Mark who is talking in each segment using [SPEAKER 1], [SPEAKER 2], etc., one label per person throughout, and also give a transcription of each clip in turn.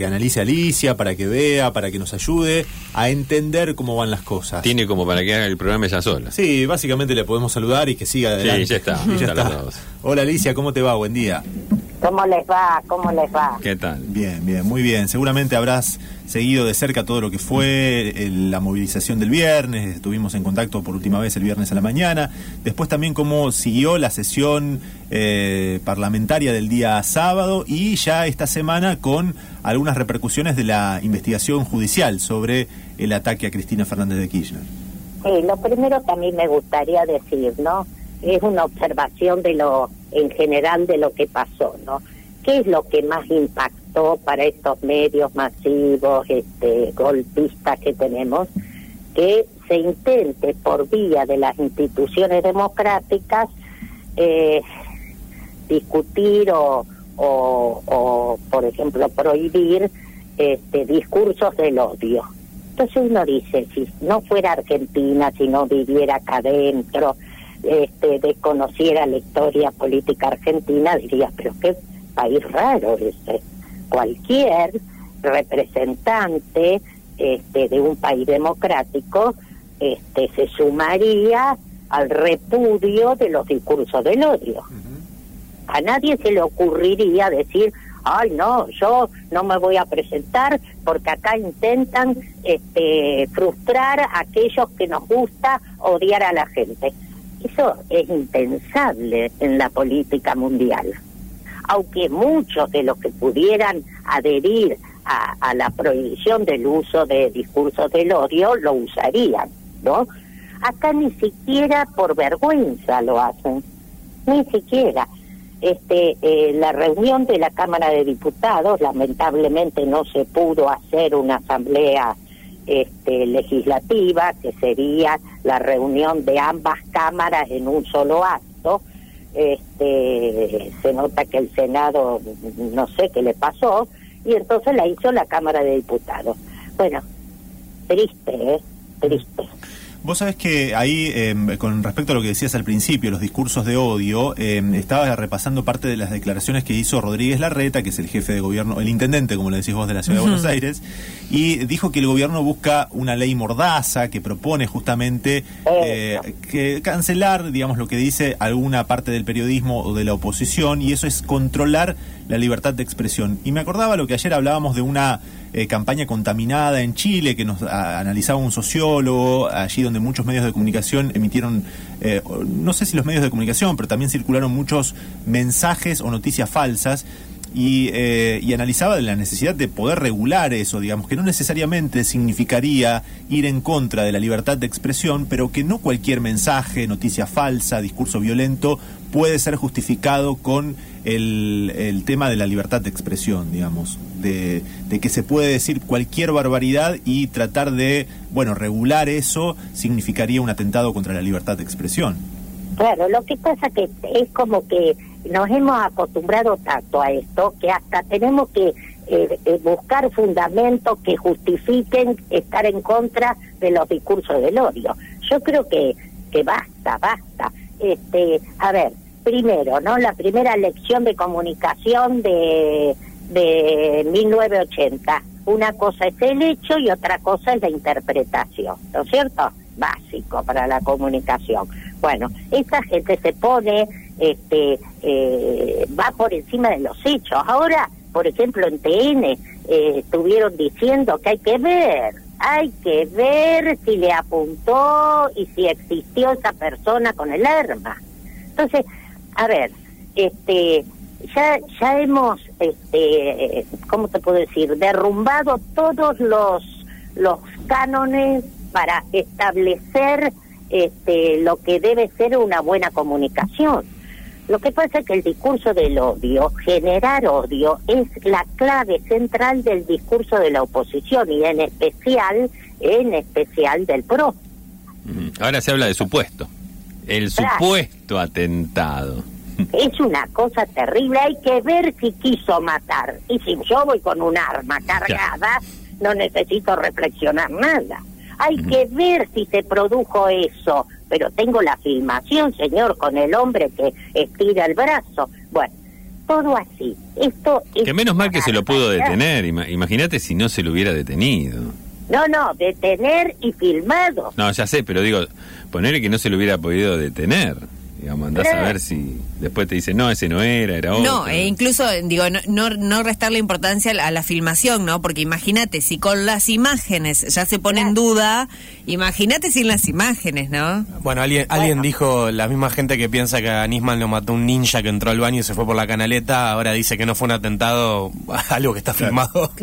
[SPEAKER 1] que analice Alicia, para que vea, para que nos ayude a entender cómo van las cosas.
[SPEAKER 2] Tiene como para que haga el programa ella sola.
[SPEAKER 1] Sí, básicamente le podemos saludar y que siga adelante.
[SPEAKER 2] Sí, ya está.
[SPEAKER 1] Y ya está. Hola Alicia, ¿cómo te va? Buen día.
[SPEAKER 3] ¿Cómo les va? ¿Cómo les va?
[SPEAKER 2] ¿Qué tal?
[SPEAKER 1] Bien, bien, muy bien. Seguramente habrás seguido de cerca todo lo que fue el- la movilización del viernes. Estuvimos en contacto por última vez el viernes a la mañana. Después también cómo siguió la sesión eh, parlamentaria del día sábado y ya esta semana con algunas repercusiones de la investigación judicial sobre el ataque a Cristina Fernández de Kirchner.
[SPEAKER 3] Sí, lo primero que a mí me gustaría decir, ¿no? Es una observación de lo, en general, de lo que pasó, ¿no? ¿Qué es lo que más impactó para estos medios masivos, este, golpistas que tenemos? Que se intente por vía de las instituciones democráticas eh, discutir o, o, o, por ejemplo, prohibir este, discursos del odio. Entonces uno dice, si no fuera Argentina, si no viviera acá adentro, este, desconociera la historia política argentina, diría, pero qué país raro ese. Cualquier representante este, de un país democrático este, se sumaría al repudio de los discursos del odio. A nadie se le ocurriría decir, ay no, yo no me voy a presentar porque acá intentan este, frustrar a aquellos que nos gusta odiar a la gente. Eso es impensable en la política mundial. Aunque muchos de los que pudieran adherir a, a la prohibición del uso de discursos del odio lo usarían, ¿no? Acá ni siquiera por vergüenza lo hacen, ni siquiera este eh, la reunión de la Cámara de Diputados lamentablemente no se pudo hacer una asamblea este, legislativa que sería la reunión de ambas cámaras en un solo acto. Este se nota que el Senado no sé qué le pasó y entonces la hizo la Cámara de Diputados. Bueno triste eh triste
[SPEAKER 1] Vos sabés que ahí, eh, con respecto a lo que decías al principio, los discursos de odio, eh, estaba repasando parte de las declaraciones que hizo Rodríguez Larreta, que es el jefe de gobierno, el intendente, como le decís vos, de la Ciudad de Buenos Aires, y dijo que el gobierno busca una ley mordaza que propone justamente eh, que cancelar, digamos, lo que dice alguna parte del periodismo o de la oposición, y eso es controlar la libertad de expresión. Y me acordaba lo que ayer hablábamos de una eh, campaña contaminada en Chile que nos a- analizaba un sociólogo, allí donde muchos medios de comunicación emitieron, eh, no sé si los medios de comunicación, pero también circularon muchos mensajes o noticias falsas. Y, eh, y analizaba de la necesidad de poder regular eso, digamos, que no necesariamente significaría ir en contra de la libertad de expresión, pero que no cualquier mensaje, noticia falsa, discurso violento puede ser justificado con el, tema de la libertad de expresión, digamos, de, de que se puede decir cualquier barbaridad y tratar de, bueno, regular eso significaría un atentado contra la libertad de expresión.
[SPEAKER 3] Claro, lo que pasa que es como que nos hemos acostumbrado tanto a esto que hasta tenemos que eh, eh, buscar fundamentos que justifiquen estar en contra de los discursos del odio. Yo creo que que basta, basta. Este, a ver, primero, ¿no? La primera lección de comunicación de de 1980. Una cosa es el hecho y otra cosa es la interpretación, ¿no es cierto? Básico para la comunicación. Bueno, esa gente se pone, este, eh, va por encima de los hechos. Ahora, por ejemplo, en TN eh, estuvieron diciendo que hay que ver, hay que ver si le apuntó y si existió esa persona con el arma. Entonces, a ver, este, ya ya hemos, este, ¿cómo te puedo decir? Derrumbado todos los los cánones para establecer este, lo que debe ser una buena comunicación. Lo que pasa es que el discurso del odio, generar odio, es la clave central del discurso de la oposición y en especial, en especial del PRO.
[SPEAKER 2] Ahora se habla de supuesto. El
[SPEAKER 3] Claro.
[SPEAKER 2] supuesto atentado.
[SPEAKER 3] Es una cosa terrible, hay que ver si quiso matar. Y si yo voy con un arma cargada, no necesito reflexionar nada. Hay que ver si se produjo eso, pero tengo la filmación, señor, con el hombre que estira el brazo. Bueno, todo así. Esto es
[SPEAKER 2] Que menos mal que se lo pudo detener. ima- Imagínate si no se lo hubiera detenido.
[SPEAKER 3] No, no, detener y filmado.
[SPEAKER 2] No, ya sé, pero digo, ponerle que no se lo hubiera podido detener. Digamos, andás a
[SPEAKER 3] Claro.
[SPEAKER 2] ver si después te dice, no, ese no era, era otro.
[SPEAKER 4] No, e incluso, digo, no, no, no restarle importancia a la, filmación, ¿no? Porque imagínate, si con las imágenes ya se pone en duda, imagínate sin las imágenes, ¿no?
[SPEAKER 5] Bueno, alguien, alguien
[SPEAKER 3] Bueno.
[SPEAKER 5] dijo, la misma gente que piensa que a Nisman lo mató un ninja que entró al baño y se fue por la canaleta, ahora dice que no fue un atentado, algo que está filmado.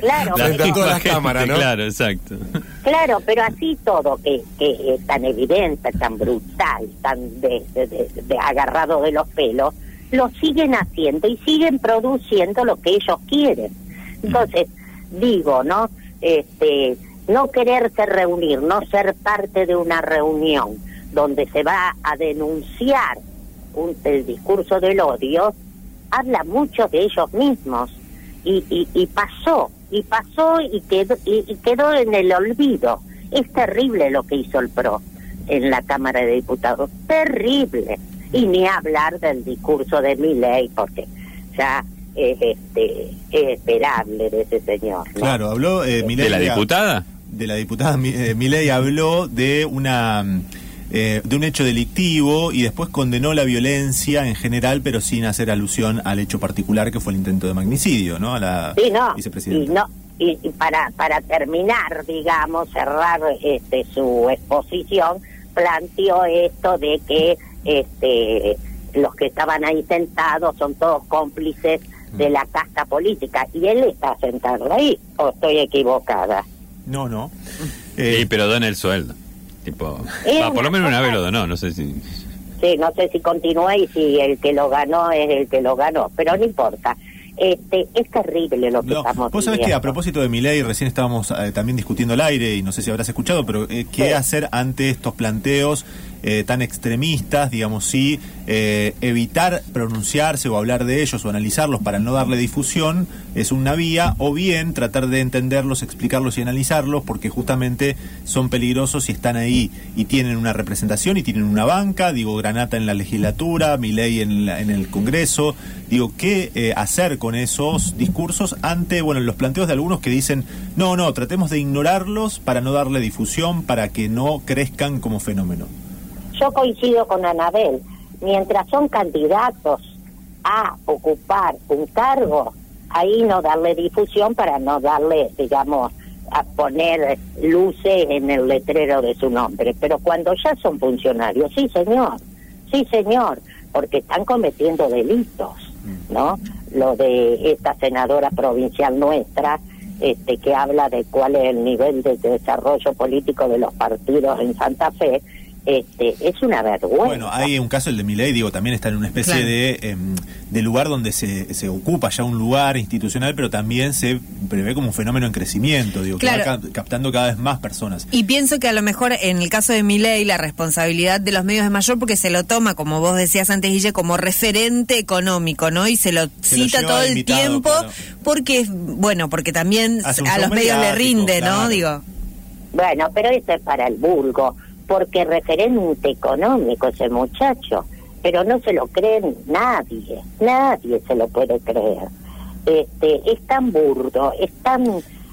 [SPEAKER 3] Claro,
[SPEAKER 5] Frente a
[SPEAKER 3] pero-
[SPEAKER 5] todas las cámaras, ¿no?
[SPEAKER 2] Claro, exacto.
[SPEAKER 3] Claro, pero así todo, que, que es tan evidente, tan brutal, de, de- de- de agarrado de los pelos, lo siguen haciendo y siguen produciendo lo que ellos quieren. Entonces, digo, ¿no? Este, no quererse reunir, no ser parte de una reunión donde se va a denunciar un- el discurso del odio, habla mucho de ellos mismos y, y, y pasó, y pasó y quedó, y, y quedó en el olvido. Es terrible lo que hizo el PRO en la Cámara de Diputados, terrible. Y ni hablar del discurso de Milei, porque ya es, este, es esperable de ese señor. ¿no?
[SPEAKER 1] Claro, habló eh,
[SPEAKER 2] ¿De la diputada?
[SPEAKER 1] de la diputada Mi- eh, Milei habló de una eh, de un hecho delictivo y después condenó la violencia en general, pero sin hacer alusión al hecho particular que fue el intento de magnicidio, ¿no? A la
[SPEAKER 3] Sí, no. Y, no, y, y para, para terminar, digamos, cerrar este, su exposición, planteó esto de que este, los que estaban ahí sentados son todos cómplices de la casta política. Y él está sentado ahí, o estoy equivocada.
[SPEAKER 1] No, no.
[SPEAKER 2] Sí,
[SPEAKER 1] Eh,
[SPEAKER 2] pero dona el sueldo. Tipo, ah, por lo menos una vez lo donó, no sé si...
[SPEAKER 3] Sí, no sé si continúa y si el que lo ganó es el que lo ganó, pero no importa. Este, es terrible lo que
[SPEAKER 1] No,
[SPEAKER 3] estamos
[SPEAKER 1] vos sabés que a propósito de Milei, recién estábamos eh, también discutiendo al aire, y no sé si habrás escuchado, pero eh, ¿qué
[SPEAKER 3] Sí.
[SPEAKER 1] hacer ante estos planteos eh, tan extremistas? Digamos, sí, eh, evitar pronunciarse o hablar de ellos o analizarlos para no darle difusión es una vía, o bien tratar de entenderlos, explicarlos y analizarlos, porque justamente son peligrosos y están ahí y tienen una representación y tienen una banca, digo, Granata en la legislatura, Milei en, en el Congreso, digo, ¿qué eh, hacer con esos discursos ante, bueno, los planteos de algunos que dicen, no, no, tratemos de ignorarlos para no darle difusión, para que no crezcan como fenómeno?
[SPEAKER 3] Yo coincido con Anabel. Mientras son candidatos a ocupar un cargo, ahí no darle difusión para no darle, digamos, a poner luces en el letrero de su nombre. Pero cuando ya son funcionarios, sí, señor, sí, señor, porque están cometiendo delitos, ¿no? Lo de esta senadora provincial nuestra, este, que habla de cuál es el nivel de desarrollo político de los partidos en Santa Fe, este, es una vergüenza.
[SPEAKER 1] Bueno, hay un caso, el de Milei, digo, también está en una especie
[SPEAKER 4] Claro.
[SPEAKER 1] de, em, de lugar donde se, se ocupa ya un lugar institucional, pero también se prevé como un fenómeno en crecimiento, digo, que va ca- captando cada vez más personas.
[SPEAKER 4] Y pienso que a lo mejor en el caso de Milei la responsabilidad de los medios es mayor porque se lo toma, como vos decías antes, Guille, como referente económico, ¿no? Y se lo
[SPEAKER 1] Se
[SPEAKER 4] cita todo el
[SPEAKER 1] invitado,
[SPEAKER 4] tiempo
[SPEAKER 1] claro.
[SPEAKER 4] porque, bueno, porque también a los medios le rinde,
[SPEAKER 1] claro.
[SPEAKER 4] ¿no? Digo.
[SPEAKER 3] Bueno, pero eso es para el vulgo, porque referente económico ese muchacho, pero no se lo cree nadie, nadie se lo puede creer. Este, es tan burdo, es tan...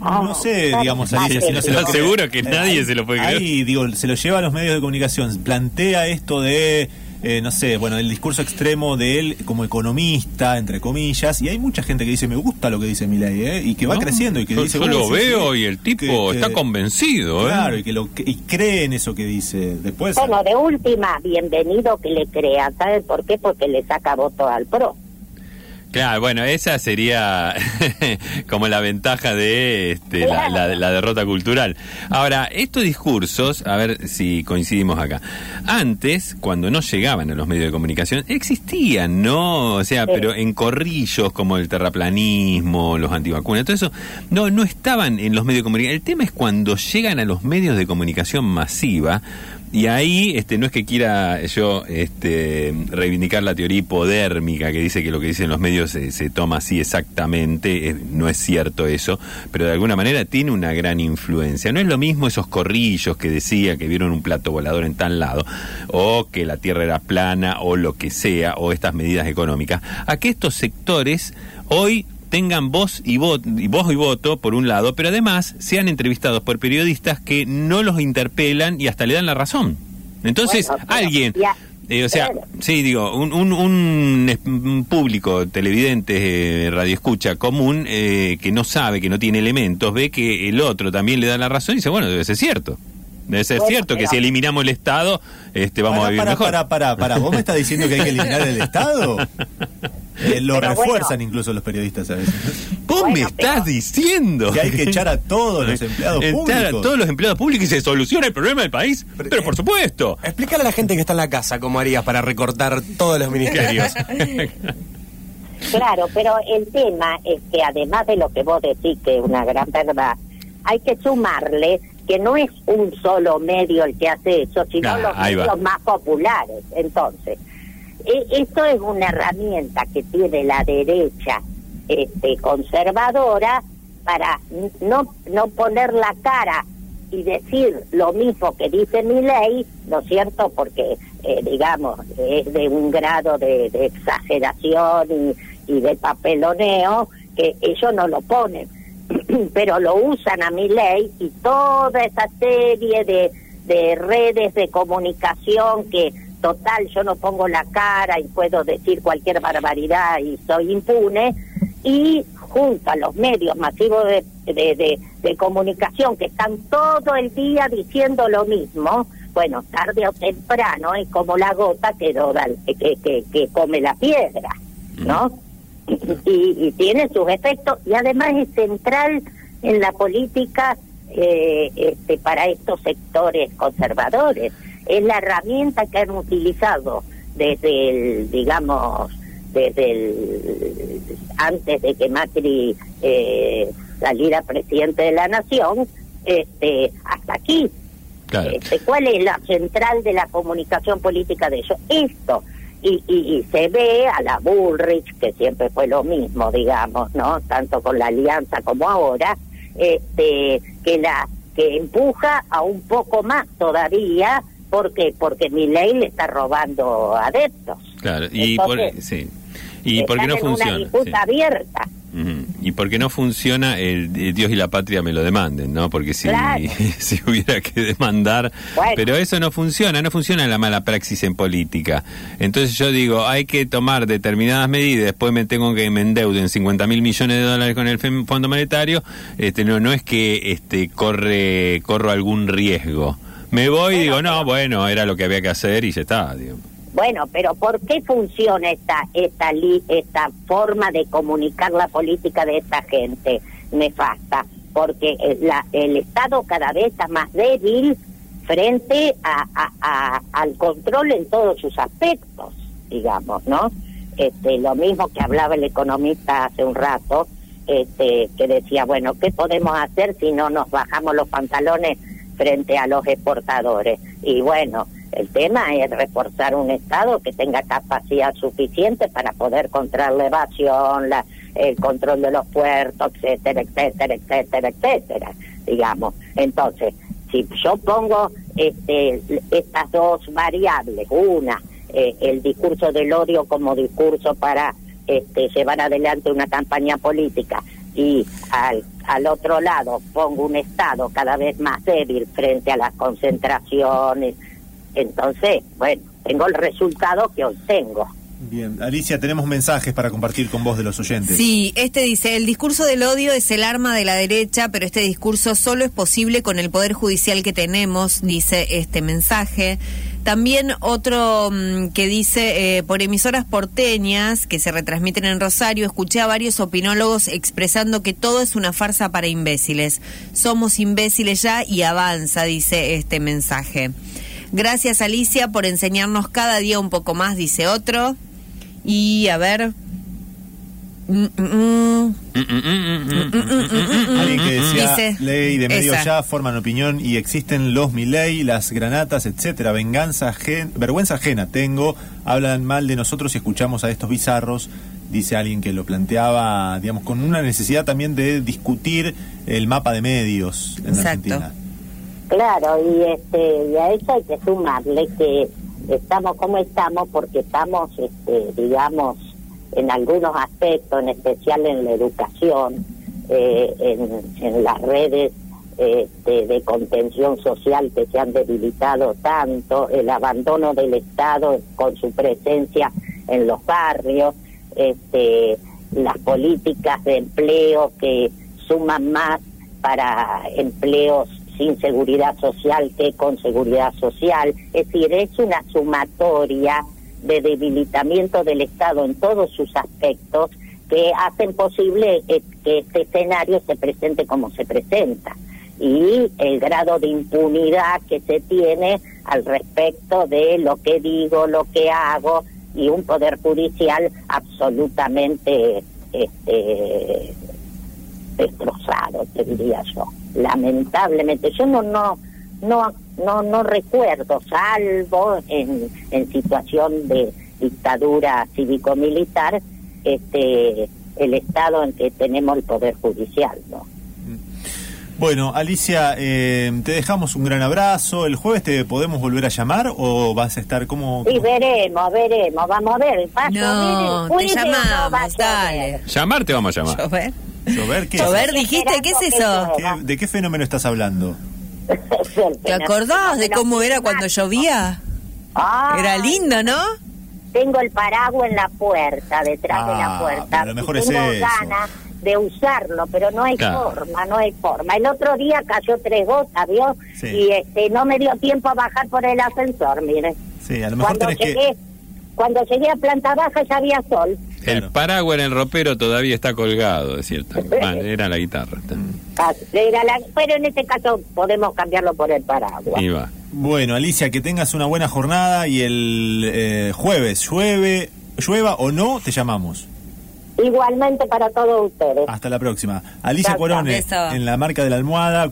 [SPEAKER 3] ah,
[SPEAKER 1] No sé,
[SPEAKER 3] tan
[SPEAKER 1] digamos, ahí, si no se lo
[SPEAKER 2] ¿Estás
[SPEAKER 1] cree.
[SPEAKER 2] seguro que nadie se lo puede creer?
[SPEAKER 1] Ahí, digo, se lo lleva a los medios de comunicación, plantea esto de, eh, no sé, bueno, el discurso extremo de él como economista, entre comillas, y hay mucha gente que dice, me gusta lo que dice Milei, ¿eh? y que va
[SPEAKER 2] No,
[SPEAKER 1] creciendo, y que
[SPEAKER 2] yo,
[SPEAKER 1] dice,
[SPEAKER 2] yo
[SPEAKER 1] "Uy,
[SPEAKER 2] lo veo
[SPEAKER 1] sí",
[SPEAKER 2] y el tipo
[SPEAKER 1] que- que-
[SPEAKER 2] está convencido, ¿eh?
[SPEAKER 1] Claro, y que lo y cree en eso que dice. Después,
[SPEAKER 3] Bueno, de última, bienvenido que le crea, ¿sabe por qué? Porque le saca voto al PRO.
[SPEAKER 2] Claro, bueno, esa sería como la ventaja de este, la, la- la derrota cultural. Ahora, estos discursos, a ver si coincidimos acá. Antes, cuando no llegaban a los medios de comunicación, existían, ¿no? O sea,
[SPEAKER 3] Sí.
[SPEAKER 2] pero en corrillos como el terraplanismo, los antivacunas, todo eso, no, no estaban en los medios de comunicación. El tema es cuando llegan a los medios de comunicación masiva, Y ahí este, no es que quiera yo este, reivindicar la teoría hipodérmica que dice que lo que dicen los medios se, se toma así exactamente, no es cierto eso, pero de alguna manera tiene una gran influencia. No es lo mismo esos corrillos que decía que vieron un plato volador en tal lado, o que la Tierra era plana, o lo que sea, o estas medidas económicas, a que estos sectores hoy tengan voz y, voz y voto, por un lado, pero además sean entrevistados por periodistas que no los interpelan y hasta le dan la razón. Entonces,
[SPEAKER 3] Bueno, pero
[SPEAKER 2] alguien...
[SPEAKER 3] ya-
[SPEAKER 2] eh, o sea, sí, digo, un, un, un, público, televidente, eh, radioescucha común, eh, que no sabe, que no tiene elementos, ve que el otro también le da la razón y dice, bueno, debe ser cierto. Debe ser
[SPEAKER 3] Bueno,
[SPEAKER 2] cierto que si eliminamos el Estado, este, vamos a vivir
[SPEAKER 1] para,
[SPEAKER 2] mejor.
[SPEAKER 1] para, para, para. ¿Vos me estás diciendo que hay que eliminar el Estado? Eh, lo
[SPEAKER 3] Pero
[SPEAKER 1] refuerzan
[SPEAKER 3] bueno.
[SPEAKER 1] incluso los periodistas a veces.
[SPEAKER 2] Vos
[SPEAKER 3] Bueno,
[SPEAKER 2] me estás
[SPEAKER 3] pero-
[SPEAKER 2] diciendo
[SPEAKER 1] Que hay que echar a todos los empleados
[SPEAKER 2] Echar a
[SPEAKER 1] públicos.
[SPEAKER 2] todos los empleados públicos y se soluciona el problema del país. Pero, por supuesto.
[SPEAKER 5] Explícale a la gente que está en la casa cómo harías para recortar todos los ministerios.
[SPEAKER 3] Claro, pero el tema es que además de lo que vos decís, que es una gran verdad, hay que sumarle que no es un solo medio el que hace eso, sino los
[SPEAKER 2] va.
[SPEAKER 3] medios más populares. Entonces, esto es una herramienta que tiene la derecha este, conservadora para no, no poner la cara y decir lo mismo que dice mi ley, ¿no es cierto? Porque, eh, digamos, es de un grado de, de exageración y, y de papeloneo que ellos no lo ponen, pero lo usan a mi ley y toda esa serie de, de redes de comunicación que, total, yo no pongo la cara y puedo decir cualquier barbaridad y soy impune, y junto a los medios masivos de, de, de- de comunicación que están todo el día diciendo lo mismo, bueno, tarde o temprano es como la gota que, roda- que, que, que come la piedra, ¿no? Y, y tiene sus efectos y además es central en la política eh, este, para estos sectores conservadores. Es la herramienta que han utilizado desde el, digamos, desde el, antes de que Macri eh, saliera presidente de la nación, este, hasta aquí.
[SPEAKER 2] Claro.
[SPEAKER 3] Este, ¿Cuál es la central de la comunicación política de ellos? Esto. Y, y, y se ve a la Bullrich, que siempre fue lo mismo, digamos, ¿no? Tanto con la alianza como ahora, este, que la que empuja a un poco más todavía, porque porque mi ley le está robando adeptos.
[SPEAKER 2] Claro, y por, sí. ¿Y por qué
[SPEAKER 3] están
[SPEAKER 2] no
[SPEAKER 3] en una
[SPEAKER 2] funciona?
[SPEAKER 3] disputa
[SPEAKER 2] Sí.
[SPEAKER 3] abierta.
[SPEAKER 2] Y porque no funciona, el, el Dios y la patria me lo demanden, ¿no? Porque si,
[SPEAKER 3] Claro.
[SPEAKER 2] si hubiera que demandar.
[SPEAKER 3] Bueno.
[SPEAKER 2] Pero eso no funciona, no funciona la mala praxis en política. Entonces yo digo, hay que tomar determinadas medidas, después me tengo que me endeudo en 50 mil millones de dólares con el Fondo Monetario. Este, no, no es que este, corre, corro algún riesgo. Me voy y digo, no, bueno, era lo que había que hacer y ya está. Digo.
[SPEAKER 3] Bueno, pero ¿por qué funciona esta esta li- esta forma de comunicar la política de esta gente nefasta? Porque el, la- el Estado cada vez está más débil frente a, a- a- al control en todos sus aspectos, digamos, ¿no? Este, lo mismo que hablaba el economista hace un rato, este, que decía, bueno, ¿qué podemos hacer si no nos bajamos los pantalones frente a los exportadores? Y bueno, el tema es reforzar un Estado que tenga capacidad suficiente para poder controlar la evasión, la, el control de los puertos, etcétera, etcétera, etcétera, etcétera, digamos. Entonces, si yo pongo este, estas dos variables, una, eh, el discurso del odio como discurso para este, llevar adelante una campaña política y al, al otro lado pongo un Estado cada vez más débil frente a las concentraciones, entonces, bueno, tengo el resultado que hoy tengo.
[SPEAKER 1] Bien, Alicia, tenemos mensajes para compartir con vos de los oyentes.
[SPEAKER 4] Sí, este dice, el discurso del odio es el arma de la derecha, pero este discurso solo es posible con el poder judicial que tenemos, dice este mensaje. También otro mm, que dice, eh, por emisoras porteñas que se retransmiten en Rosario, escuché a varios opinólogos expresando que todo es una farsa para imbéciles. Somos imbéciles ya y avanza, dice este mensaje. Gracias Alicia por enseñarnos cada día un poco más, dice otro. Y a ver,
[SPEAKER 1] Alguien que decía
[SPEAKER 4] Dice,
[SPEAKER 1] ley de medios
[SPEAKER 4] esa.
[SPEAKER 1] ya forman opinión y existen los miley, las granatas, etcétera. Venganza, ajen- vergüenza ajena tengo. Hablan mal de nosotros y escuchamos a estos bizarros. Dice alguien que lo planteaba, digamos, con una necesidad también de discutir el mapa de medios en
[SPEAKER 4] Exacto.
[SPEAKER 1] Argentina.
[SPEAKER 3] Claro, y, este, y a eso hay que sumarle que estamos como estamos porque estamos, este, digamos, en algunos aspectos, en especial en la educación, eh, en, las redes este, de contención social que se han debilitado tanto, el abandono del Estado con su presencia en los barrios, este, las políticas de empleo que suman más para empleos sin seguridad social que con seguridad social. Es decir, es una sumatoria de debilitamiento del Estado en todos sus aspectos que hacen posible que este escenario se presente como se presenta y el grado de impunidad que se tiene al respecto de lo que digo, lo que hago y un poder judicial absolutamente este, destrozado, te diría yo. Lamentablemente, yo no no no no no recuerdo, salvo en, en situación de dictadura cívico-militar, este el estado en que tenemos el poder judicial, ¿no?
[SPEAKER 1] Bueno, Alicia, eh, te dejamos un gran abrazo. ¿El jueves te podemos volver a llamar o vas a estar como...
[SPEAKER 3] Y veremos, veremos, vamos a ver. ¿Va a
[SPEAKER 4] No,
[SPEAKER 3] llover
[SPEAKER 4] te
[SPEAKER 3] no a
[SPEAKER 4] llamamos,
[SPEAKER 3] llover?
[SPEAKER 4] dale.
[SPEAKER 2] Llamar te vamos a llamar.
[SPEAKER 4] Llover.
[SPEAKER 1] ¿Llover? ¿Qué es?
[SPEAKER 4] Llover, dijiste, ¿qué es eso?
[SPEAKER 1] ¿Qué- ¿De qué fenómeno estás hablando?
[SPEAKER 4] ¿Te acordás de cómo era cuando llovía?
[SPEAKER 3] Ah,
[SPEAKER 4] Era lindo, ¿no?
[SPEAKER 3] Tengo el paraguas en la puerta, detrás de la
[SPEAKER 1] Ah,
[SPEAKER 3] puerta.
[SPEAKER 1] pero lo mejor es
[SPEAKER 3] tengo
[SPEAKER 1] eso.
[SPEAKER 3] ganas de usarlo, pero no hay
[SPEAKER 2] Claro.
[SPEAKER 3] forma, no hay forma. El otro día cayó tres gotas, ¿vio?
[SPEAKER 1] Sí.
[SPEAKER 3] Y este no me dio tiempo a bajar por el ascensor, mire.
[SPEAKER 1] Sí, a lo mejor
[SPEAKER 3] Cuando
[SPEAKER 1] tenés
[SPEAKER 3] llegué,
[SPEAKER 1] que...
[SPEAKER 3] cuando llegué a planta baja ya había sol.
[SPEAKER 2] El paraguas en el ropero todavía está colgado, de cierta. Bueno, era la guitarra.
[SPEAKER 3] Ah, Era la- pero en este caso podemos cambiarlo por el paraguas.
[SPEAKER 2] Y va.
[SPEAKER 1] Bueno, Alicia, que tengas una buena jornada y el eh, jueves, llueve, llueva o no, te llamamos.
[SPEAKER 3] Igualmente para todos ustedes.
[SPEAKER 1] Hasta la próxima. Alicia
[SPEAKER 4] Beso.
[SPEAKER 1] en la marca de la almohada.